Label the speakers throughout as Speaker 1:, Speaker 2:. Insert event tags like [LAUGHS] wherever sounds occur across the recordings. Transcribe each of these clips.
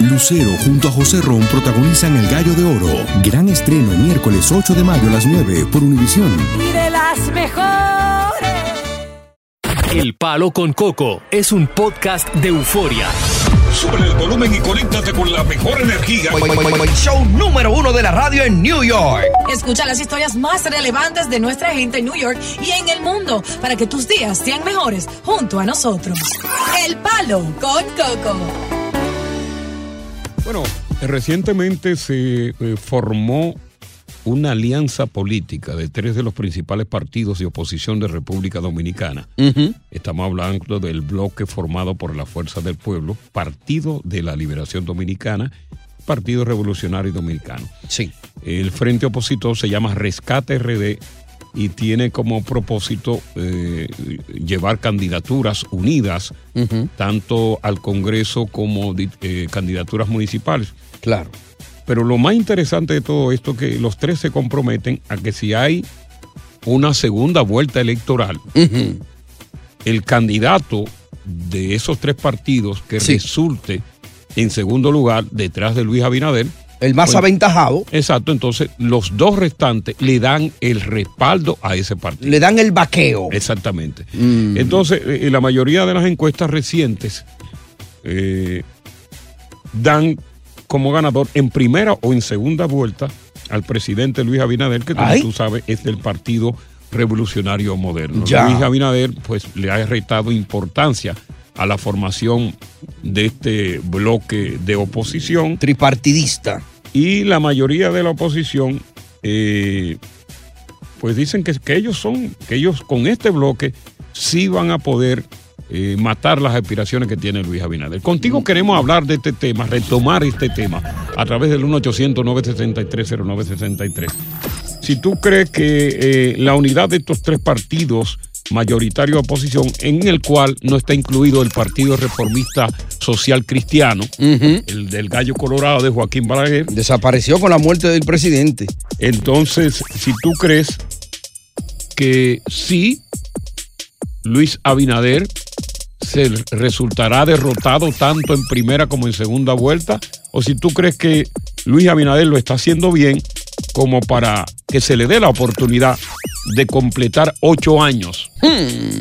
Speaker 1: Lucero junto a José Ron protagonizan El Gallo de Oro. Gran estreno miércoles 8 de mayo a las 9 por Univisión.
Speaker 2: Y de las mejores.
Speaker 3: El Palo con Coco es un podcast de euforia.
Speaker 4: Sube el volumen y conéctate con la mejor energía.
Speaker 5: Show número uno de la radio en New York.
Speaker 2: Escucha las historias más relevantes de nuestra gente en New York y en el mundo para que tus días sean mejores junto a nosotros. El Palo con Coco.
Speaker 6: Bueno, recientemente se eh, formó una alianza política de tres de los principales partidos de oposición de República Dominicana. Estamos hablando del bloque formado por la Fuerza del Pueblo, Partido de la Liberación Dominicana, Partido Revolucionario Dominicano.
Speaker 5: Sí.
Speaker 6: El frente opositor se llama Rescate RD y tiene como propósito eh, llevar candidaturas unidas, tanto al Congreso como eh, candidaturas municipales.
Speaker 5: Claro.
Speaker 6: Pero lo más interesante de todo esto es que los tres se comprometen a que si hay una segunda vuelta electoral, el candidato de esos tres partidos que
Speaker 5: Sí.
Speaker 6: resulte en segundo lugar detrás de Luis Abinader,
Speaker 5: El más
Speaker 6: Pues-
Speaker 5: aventajado,
Speaker 6: exacto, entonces los dos restantes le dan el respaldo a ese partido.
Speaker 5: le dan el vaqueo.
Speaker 6: Exactamente.
Speaker 5: Mm.
Speaker 6: Entonces, eh, la mayoría de las encuestas recientes eh, dan como ganador en primera o en segunda vuelta al presidente Luis Abinader, que como
Speaker 5: Ay.
Speaker 6: tú sabes es del Partido Revolucionario Moderno.
Speaker 5: Ya.
Speaker 6: Luis Abinader pues le ha restado importancia a la formación de este bloque de oposición
Speaker 5: Tripartidista.
Speaker 6: y la mayoría de la oposición eh, pues dicen que, que ellos son, que ellos con este bloque sí van a poder eh, matar las aspiraciones que tiene Luis Abinader. Contigo queremos hablar de este tema, retomar este tema a través del 1-800-963-0963. Si tú crees que eh, la unidad de estos tres partidos mayoritario de oposición, en el cual no está incluido el Partido Reformista Social Cristiano, el del Gallo Colorado de Joaquín Balaguer,
Speaker 5: Desapareció con la muerte del presidente.
Speaker 6: entonces, si tú crees que sí, Luis Abinader se resultará derrotado tanto en primera como en segunda vuelta, o si tú crees que Luis Abinader lo está haciendo bien como para que se le dé la oportunidad de completar ocho años,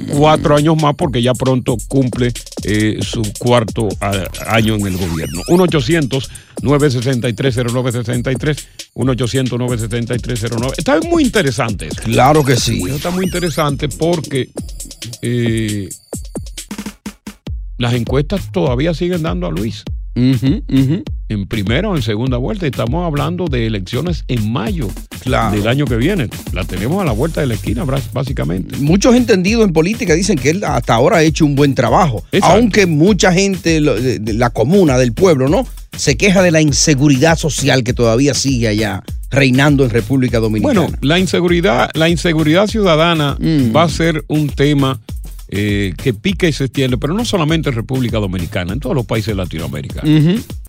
Speaker 6: cuatro años más, porque ya pronto cumple eh, su cuarto ah, año en el gobierno. 1-800-963-0963, 1-800-963-09. Está muy interesante eso.
Speaker 5: Claro que sí.
Speaker 6: Eso está muy interesante porque eh, las encuestas todavía siguen dando a Luis
Speaker 5: Ujú, ujú.
Speaker 6: En primera o en segunda vuelta. Estamos hablando de elecciones en mayo
Speaker 5: Claro.
Speaker 6: del año que viene. La tenemos a la vuelta de la esquina, básicamente.
Speaker 5: Muchos entendidos en política dicen que él hasta ahora ha hecho un buen trabajo.
Speaker 6: Exacto.
Speaker 5: Aunque mucha gente la comuna, del pueblo, ¿no? Se queja de la inseguridad social que todavía sigue allá reinando en República Dominicana.
Speaker 6: Bueno, la inseguridad, la inseguridad ciudadana
Speaker 5: Mm.
Speaker 6: va a ser un tema eh, que pica y se extiende, pero no solamente en República Dominicana, en todos los países de Latinoamérica.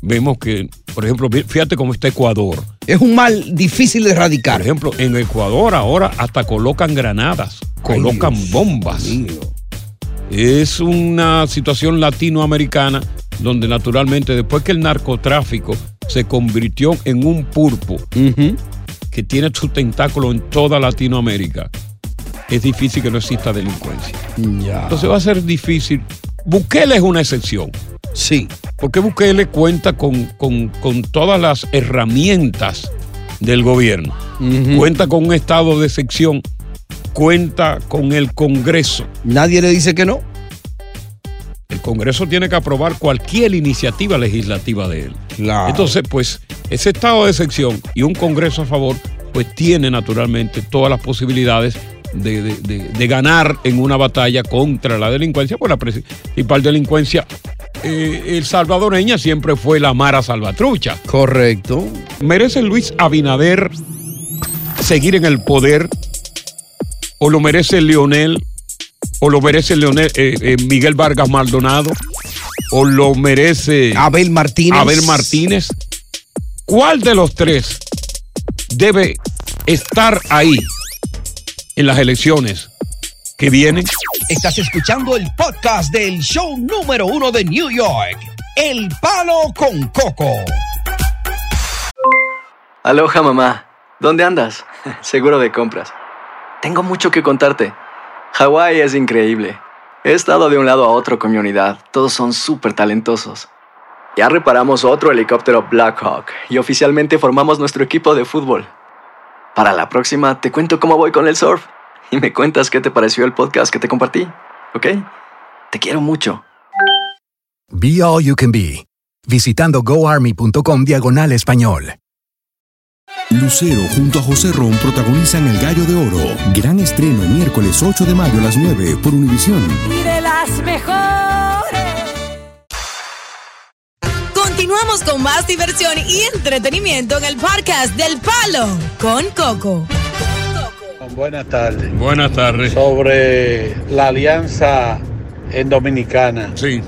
Speaker 6: Vemos que, por ejemplo, fíjate cómo está Ecuador.
Speaker 5: es un mal difícil de
Speaker 6: Por
Speaker 5: erradicar.
Speaker 6: ejemplo, en Ecuador ahora hasta colocan granadas, colocan bombas. Es una situación latinoamericana donde naturalmente después que el narcotráfico se convirtió en un pulpo que tiene su tentáculo en toda Latinoamérica, es difícil que no exista delincuencia.
Speaker 5: Ya.
Speaker 6: Entonces va a ser difícil. Bukele es una excepción,
Speaker 5: sí.
Speaker 6: porque Bukele cuenta con, con- con todas las herramientas del gobierno. Cuenta con un estado de sección, cuenta con el Congreso.
Speaker 5: Nadie le dice que no.
Speaker 6: El Congreso tiene que aprobar cualquier iniciativa legislativa de él.
Speaker 5: Claro.
Speaker 6: Entonces, pues, ese estado de sección y un Congreso a favor, pues tiene naturalmente todas las posibilidades de, de- de- de ganar en una batalla contra la delincuencia, pues la principal delincuencia, eh, el salvadoreña siempre fue la Mara Salvatrucha.
Speaker 5: Correcto.
Speaker 6: ¿Merece Luis Abinader seguir en el poder? ¿O lo merece Leonel? ¿O lo merece Leonel, eh, eh, Miguel Vargas Maldonado? ¿O lo merece
Speaker 5: Abel Martínez.
Speaker 6: Abel Martínez? ¿Cuál de los tres debe estar ahí en las elecciones que vienen?
Speaker 5: Estás escuchando el podcast del show número uno de New York. El Palo con Coco.
Speaker 7: Aloha mamá, ¿dónde andas? [LAUGHS] Seguro de compras. Tengo mucho que contarte. Hawái es increíble. He estado de un lado a otro con mi unidad. Todos son súper talentosos. Ya reparamos otro helicóptero Blackhawk y oficialmente formamos nuestro equipo de fútbol. Para la próxima te cuento cómo voy con el surf y me cuentas qué te pareció el podcast que te compartí, ¿ok? Te quiero mucho.
Speaker 8: Be All You Can Be, visitando goarmy.com diagonal español.
Speaker 1: Lucero junto a José Ron protagonizan El Gallo de Oro. Gran estreno miércoles 8 de mayo a las 9 por Univisión.
Speaker 2: Y de las mejores. Continuamos con más diversión y entretenimiento en el podcast del Palo con Coco.
Speaker 9: Buenas tardes.
Speaker 6: Buenas tardes.
Speaker 9: Sobre la alianza en Dominicana
Speaker 6: Sí,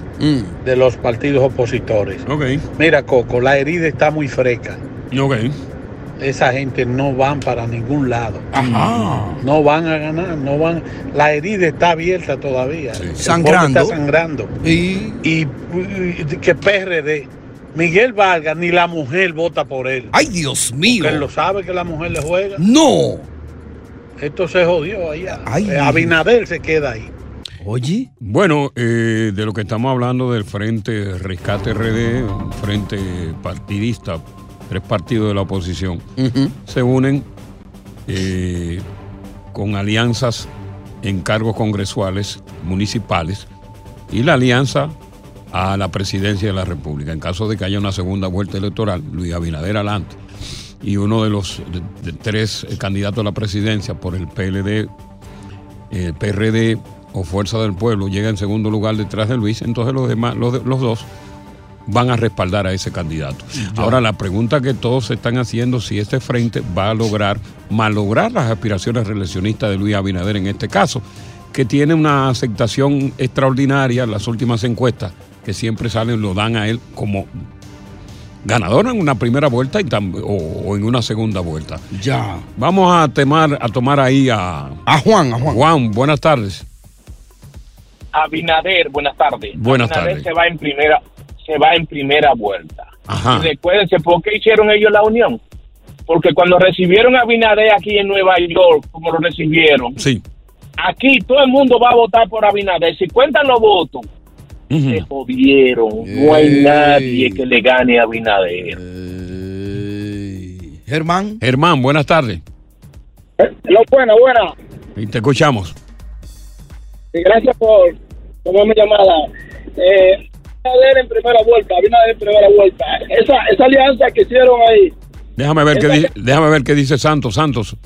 Speaker 9: de los partidos opositores.
Speaker 6: ok,
Speaker 9: Mira, Coco, la herida está muy fresca.
Speaker 6: ok.
Speaker 9: Esa gente no van para ningún lado.
Speaker 5: Ajá.
Speaker 9: No van a ganar, no van. La herida está abierta todavía. El pueblo
Speaker 5: Sangrando.
Speaker 9: Está sangrando.
Speaker 5: Y
Speaker 9: Y, y que PRD, Miguel Vargas, ni la mujer vota por él.
Speaker 5: ay Dios mío.
Speaker 9: Porque él lo sabe que la mujer le juega.
Speaker 5: No.
Speaker 9: Esto se jodió allá.
Speaker 5: Ay.
Speaker 9: Eh, Abinader se queda ahí.
Speaker 5: Oye.
Speaker 6: Bueno, eh, de lo que estamos hablando del Frente Rescate RD, un frente partidista, tres partidos de la oposición, se unen eh, con alianzas en cargos congresuales, municipales, y la alianza a la presidencia de la República. En caso de que haya una segunda vuelta electoral, Luis Abinader adelante. Y uno de los de- de tres eh, candidatos a la presidencia por el PLD, el PRD o Fuerza del Pueblo llega en segundo lugar detrás de Luis, entonces los demás, los, de- los dos van a respaldar a ese candidato. Ahora la pregunta que todos se están haciendo si este frente va a lograr malograr las aspiraciones reeleccionistas de Luis Abinader en este caso, que tiene una aceptación extraordinaria en las últimas encuestas que siempre salen lo dan a él como ganador en una primera vuelta y tam- o, o en una segunda vuelta.
Speaker 5: Ya.
Speaker 6: Vamos a temar, a tomar ahí a
Speaker 5: A Juan, a Juan.
Speaker 6: Juan. Buenas tardes.
Speaker 10: Abinader, buenas tardes.
Speaker 6: Buenas
Speaker 10: Abinader
Speaker 6: tardes.
Speaker 10: se va en primera, se va en primera vuelta.
Speaker 6: Ajá.
Speaker 10: Y recuérdense por qué hicieron ellos la unión. Porque cuando recibieron a Abinader aquí en Nueva York, como lo recibieron,
Speaker 6: Sí.
Speaker 10: aquí todo el mundo va a votar por Abinader. Si cuentan los votos, se jodieron. No hay
Speaker 5: Ey.
Speaker 10: nadie que le gane a Abinader.
Speaker 5: Eh, Germán.
Speaker 6: Germán, buenas tardes.
Speaker 10: Lo buena, buena.
Speaker 6: Y te escuchamos.
Speaker 10: Gracias por tomarme llamada. Eh, Abinader en primera vuelta, Abinader en primera vuelta. Esa, esa alianza que hicieron ahí,
Speaker 6: Déjame ver qué dice, déjame ver qué dice Santos. Santos.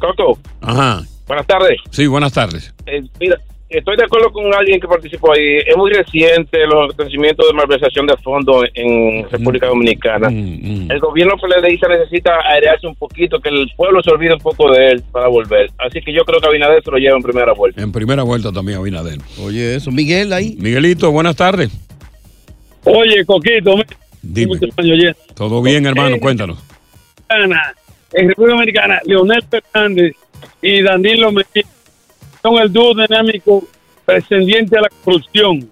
Speaker 10: Coco,
Speaker 6: Ajá.
Speaker 10: buenas tardes.
Speaker 6: Sí, buenas tardes.
Speaker 10: Eh, mira, estoy de acuerdo con alguien que participó ahí. Es muy reciente los acontecimientos de malversación de fondos en República Dominicana.
Speaker 6: Mm, mm.
Speaker 10: El gobierno PLDista necesita airearse un poquito, que el pueblo se olvide un poco de él para volver. Así que yo creo que Abinader se lo lleva en primera vuelta.
Speaker 6: En primera vuelta también Abinader.
Speaker 5: Oye, eso. Miguel ahí.
Speaker 6: Miguelito, buenas tardes.
Speaker 11: Oye, Coquito,
Speaker 6: Dime. ¿Todo bien, hermano? Cuéntanos.
Speaker 11: En República Dominicana, Leonel Fernández y Danilo Medina son el dúo dinámico pretendiente a la corrupción.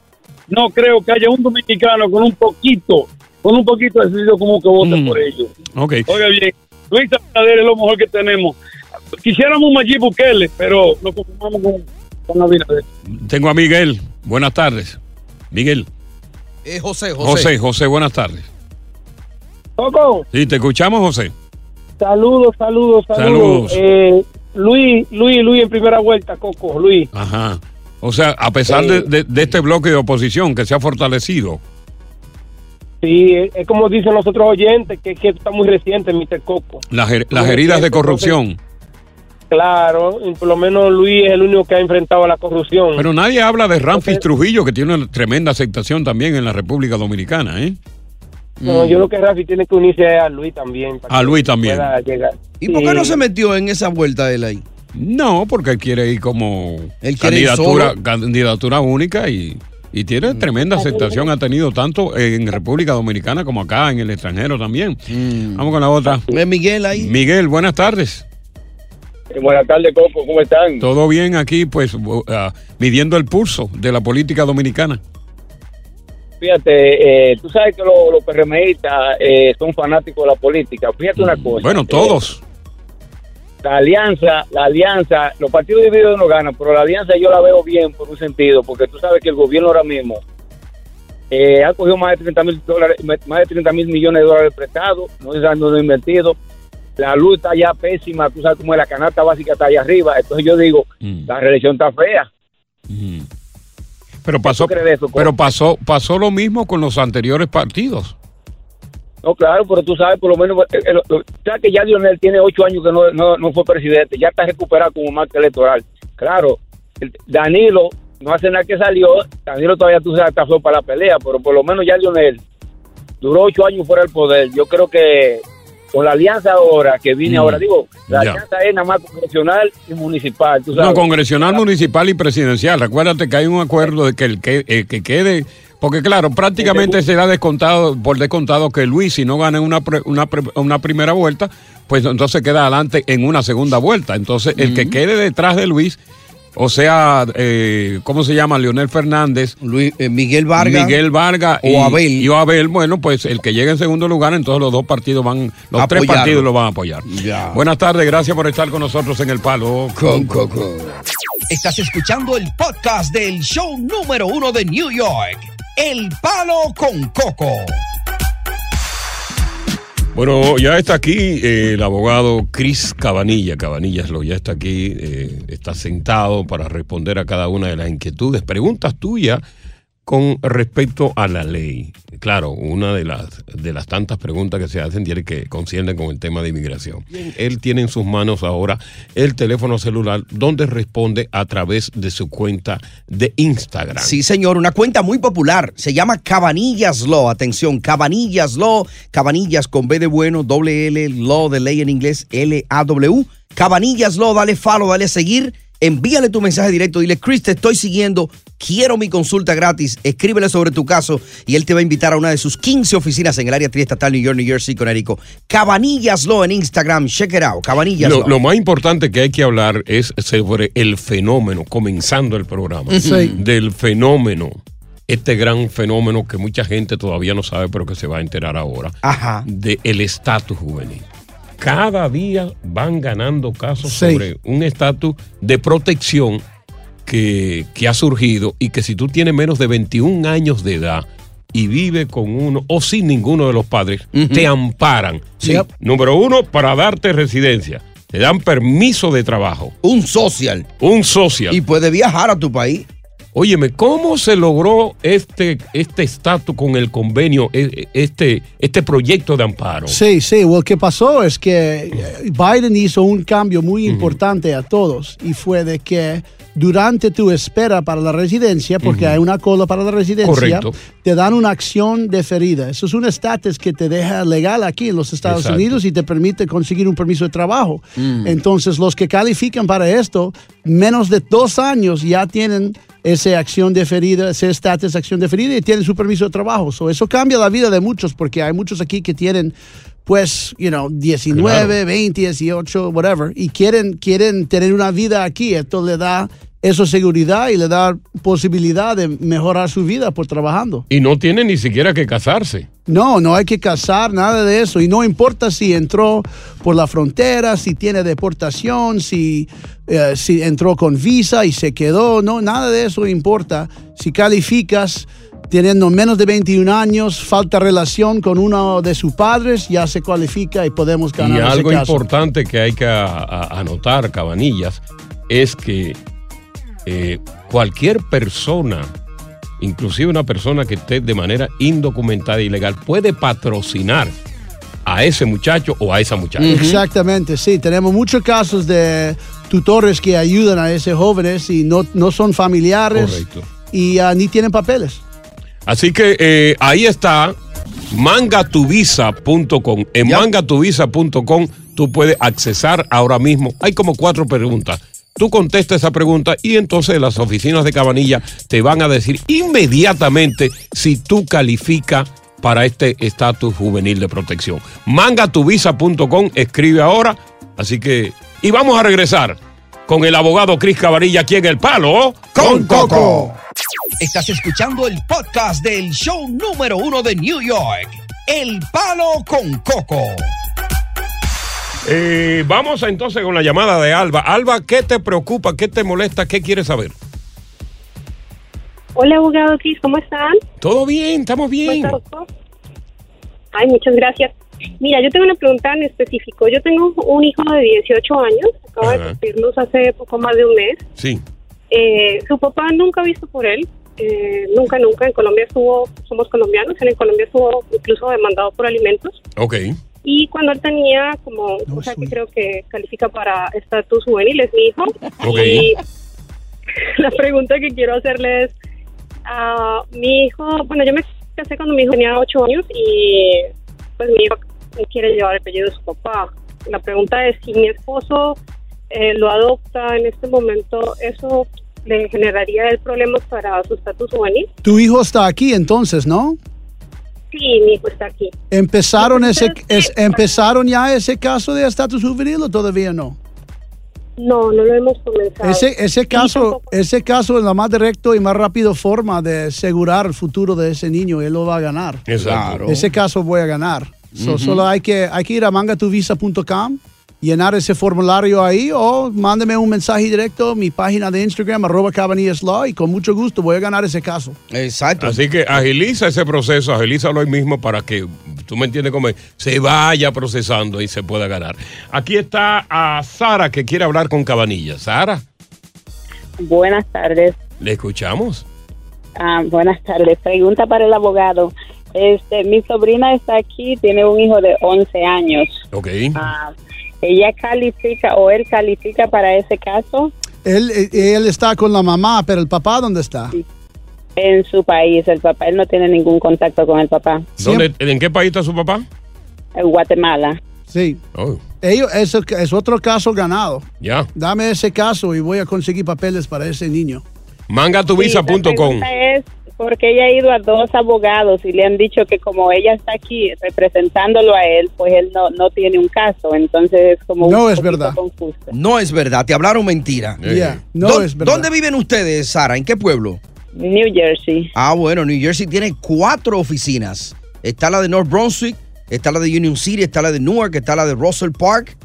Speaker 11: No creo que haya un dominicano con un poquito, con un poquito de sentido común que vote
Speaker 6: Mm.
Speaker 11: por ellos.
Speaker 6: Ok.
Speaker 11: Oiga bien, Luis Abinader es lo mejor que tenemos. Quisiéramos un Mayib Bukele, pero nos conformamos con, con Abinader.
Speaker 6: Tengo a Miguel. Buenas tardes. Miguel.
Speaker 5: Eh, José, José.
Speaker 6: José, José, buenas tardes.
Speaker 11: Coco,
Speaker 6: Sí, te escuchamos, José.
Speaker 11: saludos, saludos,
Speaker 6: Saludos.
Speaker 11: saludos. Eh, Luis, Luis, Luis en primera vuelta, Coco, Luis.
Speaker 6: Ajá. O sea, a pesar de, de- de este bloque de oposición que se ha fortalecido.
Speaker 11: Sí, es como dicen los otros oyentes, que, que está muy reciente, Mr. Coco.
Speaker 6: Las, her- las heridas de corrupción.
Speaker 11: Claro, y por lo menos Luis es el único que ha enfrentado a la corrupción.
Speaker 6: Pero nadie habla de Ramfis Trujillo, que tiene una tremenda aceptación también en la República Dominicana, ¿eh?
Speaker 11: No, yo creo que Rafi tiene que unirse a Luis también. para
Speaker 6: A Luis también.
Speaker 11: pueda llegar.
Speaker 5: ¿Y por qué no se metió en esa vuelta él ahí?
Speaker 6: No, porque él quiere ir como
Speaker 5: Él quiere ir
Speaker 6: candidatura, única y, y
Speaker 5: Mm.
Speaker 6: tiene tremenda aceptación. Ha tenido tanto en República Dominicana como acá, en el extranjero también. Vamos con la otra.
Speaker 5: Eh, Miguel ahí.
Speaker 6: Miguel, buenas tardes.
Speaker 10: buenas tardes, Coco. ¿Cómo están?
Speaker 6: Todo bien aquí, pues, bu- ah, midiendo el pulso de la política dominicana.
Speaker 12: fíjate, eh, tú sabes que los, los PRMistas eh, son fanáticos de la política. Fíjate una cosa.
Speaker 6: Bueno, todos.
Speaker 12: La alianza, la alianza, los partidos divididos no ganan, pero la alianza yo la veo bien por un sentido, porque tú sabes que el gobierno ahora mismo eh, ha cogido más de 30 mil dólares, más de 30 mil millones de dólares prestados, no se han invertido. La luz está ya pésima, tú sabes cómo es, la canasta básica está allá arriba. Entonces yo digo, la reelección está fea.
Speaker 6: Pero pasó,
Speaker 12: eso,
Speaker 6: pero pasó, pasó lo mismo con los anteriores partidos.
Speaker 12: No, claro, pero tú sabes, por lo menos, eh, eh, lo- sabes que ya Lionel tiene ocho años que no, no, no fue presidente, ya está recuperado como marca electoral. Claro, el- Danilo no hace nada que salió, Danilo todavía tú sabes, está para la pelea, pero por lo menos ya Lionel duró ocho años fuera del poder. Yo creo que con la alianza ahora, que viene
Speaker 6: Mm,
Speaker 12: ahora, digo, la
Speaker 6: ya.
Speaker 12: alianza es nada más congresional y municipal, tú sabes.
Speaker 6: No, congresional, municipal y presidencial. Recuérdate que hay un acuerdo de que el que, el que quede, porque claro, prácticamente se da descontado, por descontado que Luis, si no gana en una, pre- una, pre- una primera vuelta, pues entonces queda adelante en una segunda vuelta. Entonces, el que quede detrás de Luis, o sea, eh, ¿cómo se llama? Leonel Fernández.
Speaker 5: Luis, eh, Miguel Vargas.
Speaker 6: Miguel Vargas
Speaker 5: o
Speaker 6: y,
Speaker 5: Abel.
Speaker 6: y Abel, bueno, pues el que llegue en segundo lugar, entonces los dos partidos van, los tres partidos lo van a apoyar.
Speaker 5: Ya.
Speaker 6: Buenas tardes, gracias por estar con nosotros en el palo.
Speaker 5: Con Coco.
Speaker 13: Estás escuchando el podcast del show número uno de New York, El Palo con Coco.
Speaker 6: Bueno, ya está aquí eh, el abogado Cris Cabanilla. Cabanillas lo ya está aquí, eh, está sentado para responder a cada una de las inquietudes, preguntas tuyas con respecto a la ley. Claro, una de las de las tantas preguntas que se hacen tiene que conciernen con el tema de inmigración. Él tiene en sus manos ahora el teléfono celular donde responde a través de su cuenta de Instagram.
Speaker 5: Sí, señor, una cuenta muy popular. Se llama Cabanillas Law. Atención, Cabanillas Law. Cabanillas con B de bueno, doble L, Law de ley en inglés, L-A-W. Cabanillas Law, dale follow, dale seguir. Envíale tu mensaje directo. Dile, Chris, te estoy siguiendo. Quiero mi consulta gratis. Escríbele sobre tu caso y él te va a invitar a una de sus 15 oficinas en el área triestatal New York, New Jersey, Connecticut. Cabanillas Law en Instagram. Check it out. Cabanillas
Speaker 6: Lo,
Speaker 5: Law.
Speaker 6: lo más importante que hay que hablar es sobre el fenómeno, comenzando el programa,
Speaker 5: Sí.
Speaker 6: del fenómeno, este gran fenómeno que mucha gente todavía no sabe, pero que se va a enterar ahora,
Speaker 5: Ajá.
Speaker 6: de el estatus juvenil. Cada día van ganando casos
Speaker 14: Sí.
Speaker 6: sobre un estatus de protección que, que ha surgido y que si tú tienes menos de 21 años de edad y vive con uno o sin ninguno de los padres, te amparan.
Speaker 5: Sí.
Speaker 6: Número uno, para darte residencia. Te dan permiso de trabajo.
Speaker 5: Un social.
Speaker 6: Un social.
Speaker 5: Y puede viajar a tu país.
Speaker 6: Óyeme, ¿cómo se logró este este estatus con el convenio, e- este, este proyecto de amparo?
Speaker 14: Sí, sí, lo que pasó es que eh, Biden hizo un cambio muy importante a todos y fue de que durante tu espera para la residencia, porque hay una cola para la residencia,
Speaker 6: Correcto.
Speaker 14: te dan una acción deferida. Eso es un estatus que te deja legal aquí en los Estados
Speaker 6: Exacto.
Speaker 14: Unidos y te permite conseguir un permiso de trabajo.
Speaker 6: Mm.
Speaker 14: Entonces, los que califican para esto, menos de dos años ya tienen esa acción deferida, ese estatus acción deferida y tienen su permiso de trabajo. So, eso cambia la vida de muchos porque hay muchos aquí que tienen pues, you know, 19,
Speaker 6: Claro.
Speaker 14: 20, 18, whatever, y quieren, quieren tener una vida aquí. Esto le da eso seguridad y le da posibilidad de mejorar su vida por trabajando.
Speaker 6: Y no tiene ni siquiera que casarse.
Speaker 14: No, no hay que casar, nada de eso. Y no importa si entró por la frontera, si tiene deportación, si, eh, si entró con visa y se quedó, no, nada de eso importa. Si calificas teniendo menos de 21 años, falta relación con uno de sus padres, ya se cualifica y podemos
Speaker 6: Y
Speaker 14: ganar ese
Speaker 6: algo
Speaker 14: caso.
Speaker 6: importante que hay que a- a- anotar, Cabanillas, es que eh, cualquier persona, inclusive una persona que esté de manera indocumentada e ilegal, puede patrocinar a ese muchacho o a esa muchacha.
Speaker 14: Exactamente, sí. Tenemos muchos casos de tutores que ayudan a esos jóvenes y no, no son familiares
Speaker 6: Correcto.
Speaker 14: y ah, ni tienen papeles.
Speaker 6: Así que eh, ahí está mangatuvisa.com. En mangatuvisa.com tú puedes accesar ahora mismo. Hay como cuatro preguntas. Tú contestas esa pregunta y entonces las oficinas de Cabanilla te van a decir inmediatamente si tú calificas para este estatus juvenil de protección. Mangatuvisa.com, escribe ahora. Así que, y vamos a regresar con el abogado Cris Cabanilla aquí en El Palo
Speaker 5: con Coco. Estás escuchando el podcast del show número uno de New York, El Palo con Coco.
Speaker 6: Eh, vamos entonces con la llamada de Alba. Alba, ¿qué te preocupa? ¿Qué te molesta? ¿Qué quieres saber?
Speaker 15: Hola, abogado Cris, ¿cómo están?
Speaker 6: Todo bien, estamos bien.
Speaker 15: Ay, muchas gracias. Mira, yo tengo una pregunta en específico. Yo tengo un hijo de 18 años, acaba de cumplirnos hace poco más de un mes.
Speaker 6: Sí.
Speaker 15: Eh, su papá nunca ha visto por él, eh, nunca, nunca. En Colombia estuvo, somos colombianos, él en Colombia estuvo incluso demandado por alimentos.
Speaker 6: Ok.
Speaker 15: Y cuando él tenía como, o sea, que creo que califica para estatus juvenil, es mi hijo.
Speaker 6: Ok.
Speaker 15: Y [LAUGHS] la pregunta que quiero hacerle es, a mi hijo, bueno, yo me casé cuando mi hijo tenía 8 años y pues mi hijo quiere llevar el apellido de su papá. La pregunta es si mi esposo eh, lo adopta en este momento, ¿eso le generaría el problemas para su estatus juvenil?
Speaker 14: Tu hijo está aquí entonces, ¿no?
Speaker 15: Sí, mi hijo está aquí.
Speaker 14: ¿Empezaron, ese, es- ¿Empezaron ya ese caso de estatus juvenil o todavía no?
Speaker 15: No, no lo hemos comenzado.
Speaker 14: Ese, ese, caso, ese caso es la más directa y más rápida forma de asegurar el futuro de ese niño. Él lo va a ganar.
Speaker 6: Exacto.
Speaker 14: Ese caso voy a ganar. So,
Speaker 6: Ujú.
Speaker 14: Solo hay que, hay que ir a mangatuvisa.com, llenar ese formulario ahí o mándeme un mensaje directo a mi página de Instagram, arroba Cabanillas Law, y con mucho gusto voy a ganar ese caso.
Speaker 5: Exacto.
Speaker 6: Así que agiliza ese proceso, agilízalo hoy mismo para que, tú me entiendes cómo es, se vaya procesando y se pueda ganar. Aquí está a Sara que quiere hablar con Cabanilla. Sara,
Speaker 16: Buenas tardes.
Speaker 6: ¿le escuchamos?
Speaker 16: Ah, buenas tardes. Pregunta para el abogado. Este, mi sobrina está aquí, tiene un hijo de 11 años.
Speaker 6: Ok.
Speaker 16: Ah, ¿Ella califica o él califica para ese caso?
Speaker 14: Él, eh, él está con la mamá, pero el papá, ¿dónde está?
Speaker 16: En su país, el papá, él no tiene ningún contacto con el papá.
Speaker 6: ¿Dónde, ¿En qué país está su papá?
Speaker 16: En Guatemala.
Speaker 14: Sí.
Speaker 6: Oh,
Speaker 14: Ellos, es, es otro caso ganado.
Speaker 6: ya.
Speaker 14: Dame ese caso y voy a conseguir papeles para ese niño.
Speaker 6: Mangatuvisa.com.
Speaker 16: Sí, porque ella ha ido a dos abogados y le han dicho que como ella está aquí representándolo a él, pues él no, no tiene un caso. Entonces es como
Speaker 14: No
Speaker 16: un
Speaker 14: es verdad.
Speaker 16: confuso.
Speaker 5: No es verdad, te hablaron mentira.
Speaker 14: Yeah, no
Speaker 5: ¿Dó-
Speaker 14: es verdad.
Speaker 5: ¿Dónde viven ustedes, Sara? ¿En qué pueblo?
Speaker 16: New Jersey.
Speaker 5: Ah, bueno, New Jersey tiene cuatro oficinas. Está la de North Brunswick, está la de Union City, está la de Newark, está la de Russell Park.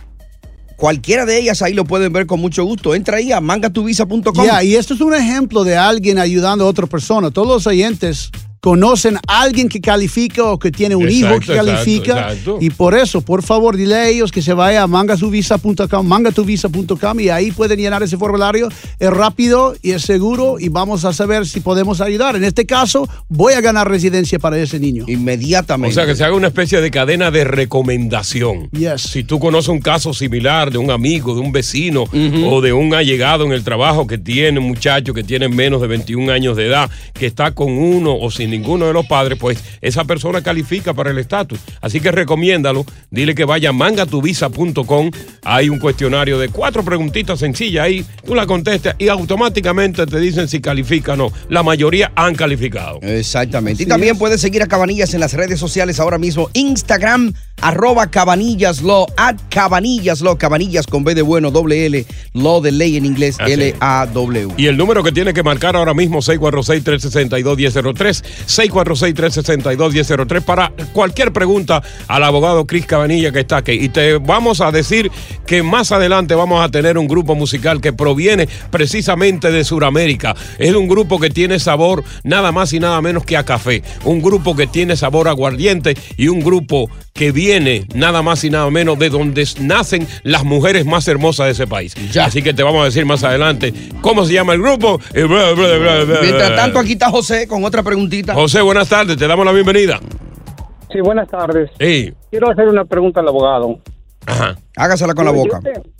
Speaker 5: Cualquiera de ellas ahí lo pueden ver con mucho gusto. Entra ahí a mangatuvisa.com.
Speaker 14: Ya, y esto es un ejemplo de alguien ayudando a otra persona. Todos los oyentes conocen a alguien que califica o que tiene un hijo que califica.
Speaker 6: exacto, exacto.
Speaker 14: Y por eso, por favor, dile a ellos que se vaya a mangatuvisa.com, mangatuvisa.com y ahí pueden llenar ese formulario. Es rápido y es seguro y vamos a saber si podemos ayudar. En este caso, voy a ganar residencia para ese niño.
Speaker 5: Inmediatamente.
Speaker 6: O sea, que se haga una especie de cadena de recomendación.
Speaker 14: Yes.
Speaker 6: Si tú conoces un caso similar de un amigo, de un vecino o de un allegado en el trabajo que tiene un muchacho que tiene menos de 21 años de edad, que está con uno o sin ninguno de los padres, pues esa persona califica para el estatus. Así que recomiéndalo, dile que vaya a mangatuvisa.com. Hay un cuestionario de cuatro preguntitas sencillas ahí, tú la contestas y automáticamente te dicen si califica o no. La mayoría han calificado.
Speaker 5: Exactamente. y también puedes seguir a Cabanillas en las redes sociales ahora mismo. Instagram, arroba Cabanillas at Cabanillas Cabanillas con B de bueno, doble L, Law de ley en inglés. L-A-W.
Speaker 6: Y el número que tiene que marcar ahora mismo, 646-362-1003, 646-362-1003, para cualquier pregunta al abogado Cris Cabanilla que está aquí. Y te vamos a decir que más adelante vamos a tener un grupo musical que proviene precisamente de Sudamérica. Es un grupo que tiene sabor nada más y nada menos que a café. Un grupo que tiene sabor aguardiente y un grupo que viene nada más y nada menos de donde nacen las mujeres más hermosas de ese país. Así que te vamos a decir más adelante cómo se llama el grupo. y bla, bla, bla, bla,
Speaker 5: Mientras tanto, aquí está José con otra preguntita.
Speaker 6: José, buenas tardes, te damos la bienvenida.
Speaker 17: Sí, buenas tardes.
Speaker 6: Sí.
Speaker 17: Quiero hacer una pregunta al abogado.
Speaker 5: Hágasela con la boca.
Speaker 17: Yo, te-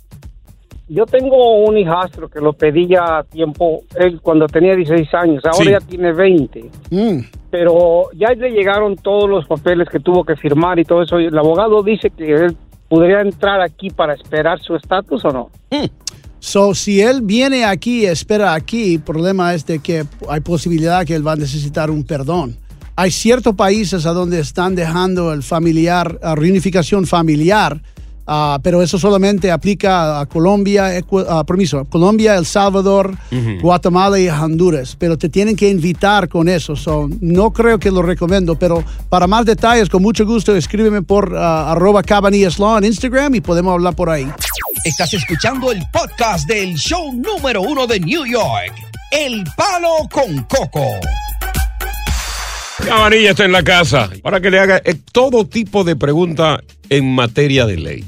Speaker 17: yo tengo un hijastro que lo pedí ya a tiempo, él cuando tenía 16 años, ahora
Speaker 14: Sí.
Speaker 17: ya tiene 20. Pero ya le llegaron todos los papeles que tuvo que firmar y todo eso. El abogado dice que él podría entrar aquí para esperar su estatus o no.
Speaker 14: So, si él viene aquí y espera aquí, el problema es de que hay posibilidad que él va a necesitar un perdón. Hay ciertos países a donde están dejando el familiar, la reunificación familiar Ah, pero eso solamente aplica a Colombia, Ecu- ah, permiso, Colombia, El Salvador,
Speaker 6: Ujú.
Speaker 14: Guatemala y Honduras. Pero te tienen que invitar con eso. So, no creo que lo recomiendo, pero para más detalles, con mucho gusto, escríbeme por ah, arroba Cabanillas Law en Instagram y podemos hablar por ahí.
Speaker 13: Estás escuchando el podcast del show número uno de New York, El Palo con Coco.
Speaker 6: Cabanilla está en la casa para que le haga eh, todo tipo de preguntas en materia de ley.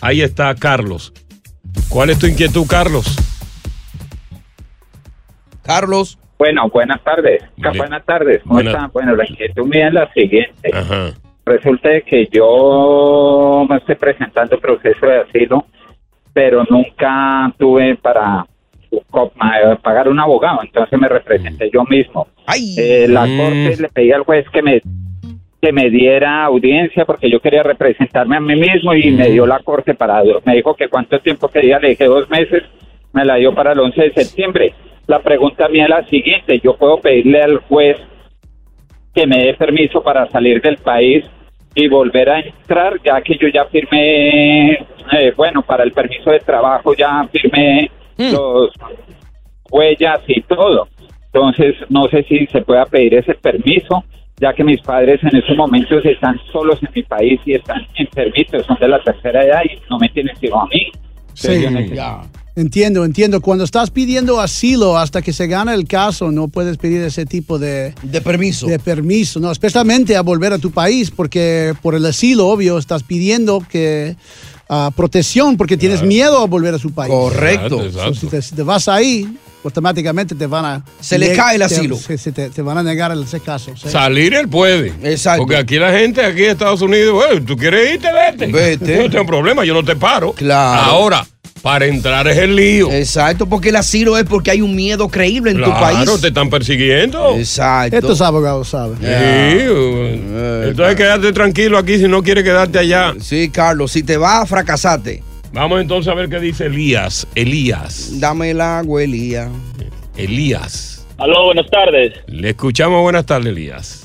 Speaker 6: Ahí está Carlos. ¿Cuál es tu inquietud, Carlos?
Speaker 5: Carlos.
Speaker 18: Bueno, buenas tardes.
Speaker 6: Vale.
Speaker 18: Buenas tardes. ¿Cómo
Speaker 6: Buenas.
Speaker 18: están? Bueno, la inquietud mía es la siguiente.
Speaker 6: Ajá.
Speaker 18: Resulta de que yo me estoy presentando proceso de asilo, pero nunca tuve para pagar un abogado, entonces me representé yo mismo. Eh, la
Speaker 5: Mm.
Speaker 18: corte le pedí al juez que me que me diera audiencia porque yo quería representarme a mí mismo y me dio la corte para dos. Me dijo que cuánto tiempo quería, le dije dos meses, me la dio para el 11 de septiembre. La pregunta mía es la siguiente, yo puedo pedirle al juez que me dé permiso para salir del país y volver a entrar, ya que yo ya firmé, eh, bueno, para el permiso de trabajo ya firmé los huellas y todo. Entonces, no sé si se pueda pedir ese permiso, ya que mis padres en estos momentos están solos en mi país y están enfermitos, son de la tercera edad y no me tienen sino a mí. Yo necesito-
Speaker 14: Entiendo, entiendo. Cuando estás pidiendo asilo hasta que se gana el caso, no puedes pedir ese tipo de...
Speaker 5: De permiso.
Speaker 14: De permiso, no, especialmente a volver a tu país, porque por el asilo, obvio, estás pidiendo que ah, protección porque tienes miedo a volver a su país.
Speaker 5: Correcto.
Speaker 14: So,
Speaker 5: Exacto,
Speaker 14: si, te, si te vas ahí, automáticamente te van a...
Speaker 5: Se le cae el asilo.
Speaker 14: se- se te, te van a negar el- caso. sí.
Speaker 6: Salir él puede.
Speaker 5: Exacto.
Speaker 6: Porque aquí la gente, aquí en Estados Unidos, bueno, tú quieres irte, vete.
Speaker 5: Vete.
Speaker 6: Yo no tengo problema, yo no te paro.
Speaker 5: Claro.
Speaker 6: Ahora, para entrar es el lío.
Speaker 5: Exacto, porque el asilo es porque hay un miedo creíble en tu
Speaker 6: Claro,
Speaker 5: país.
Speaker 6: te están persiguiendo.
Speaker 5: Exacto.
Speaker 14: Estos abogados saben.
Speaker 6: Sí, uh, entonces quédate tranquilo aquí si no quieres quedarte allá.
Speaker 5: Sí, Carlos, si te vas, fracasate.
Speaker 6: Vamos entonces a ver qué dice Elías. Elías.
Speaker 5: Dame la abuelía.
Speaker 6: Elías.
Speaker 19: Aló, buenas tardes.
Speaker 6: Le escuchamos. Buenas tardes, Elías.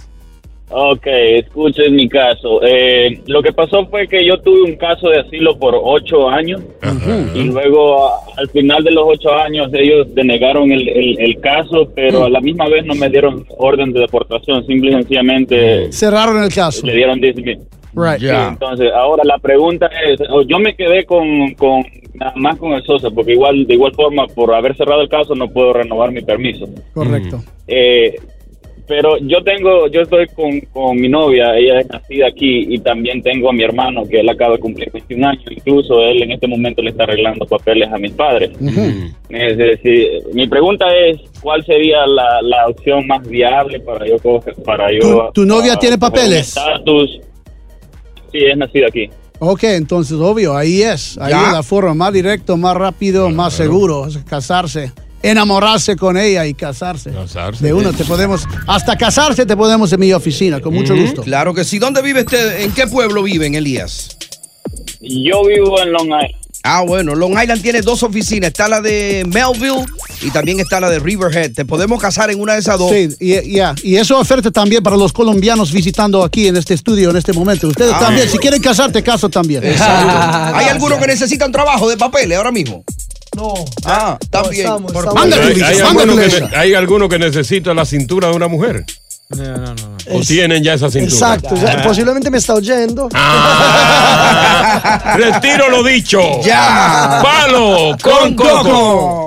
Speaker 19: Ok, escuchen mi caso. Eh, lo que pasó fue que yo tuve un caso de asilo por ocho años y luego a- al final de los ocho años ellos denegaron el, el- el caso, pero a la misma vez no me dieron orden de deportación, simple y sencillamente
Speaker 14: Cerraron el caso.
Speaker 19: le dieron 10 mil.
Speaker 14: Right.
Speaker 19: Entonces, ahora la pregunta es, o yo me quedé con, con nada más con el Sosa, porque igual de igual forma, por haber cerrado el caso, no puedo renovar mi permiso.
Speaker 14: Correcto.
Speaker 19: Eh, pero yo tengo, yo estoy con, con mi novia, ella es nacida aquí y también tengo a mi hermano que él acaba de cumplir 21 años, incluso él en este momento le está arreglando papeles a mis padres. Es decir, mi pregunta es, ¿cuál sería la, la opción más viable para yo coger- para yo
Speaker 14: ¿Tu novia tiene papeles?
Speaker 19: estatus? Sí, es nacida aquí.
Speaker 14: Ok, entonces obvio, ahí es. Ahí
Speaker 19: Ya.
Speaker 14: es la forma más directo, más rápido, más seguro. es casarse. Enamorarse con ella y casarse. De uno te podemos, hasta casarse te podemos en mi oficina, con mucho gusto.
Speaker 5: Claro que sí. ¿Dónde vive usted? ¿En qué pueblo viven, Elías?
Speaker 19: Yo vivo en Long Island.
Speaker 5: Ah, bueno, Long Island tiene dos oficinas. Está la de Melville y también está la de Riverhead. Te podemos casar en una de esas dos.
Speaker 14: Sí, y, ya. y eso oferta también para los colombianos visitando aquí en este estudio en este momento. Ustedes
Speaker 5: Ah.
Speaker 14: también, si quieren casarte, caso también.
Speaker 5: Exacto. ¿Hay algunos que necesitan trabajo de papeles ahora mismo?
Speaker 20: No.
Speaker 5: Ah, también.
Speaker 20: estamos-
Speaker 5: Por-
Speaker 20: estamos-
Speaker 14: tu
Speaker 6: Hay, hay alguno que, hay alguno que necesita la cintura de una mujer. O tienen ya esa cintura.
Speaker 20: Exacto, ya, posiblemente me está oyendo. [LAUGHS]
Speaker 6: Retiro lo dicho.
Speaker 5: Ya.
Speaker 6: Palo con,
Speaker 5: Con
Speaker 6: coco.
Speaker 5: Coco.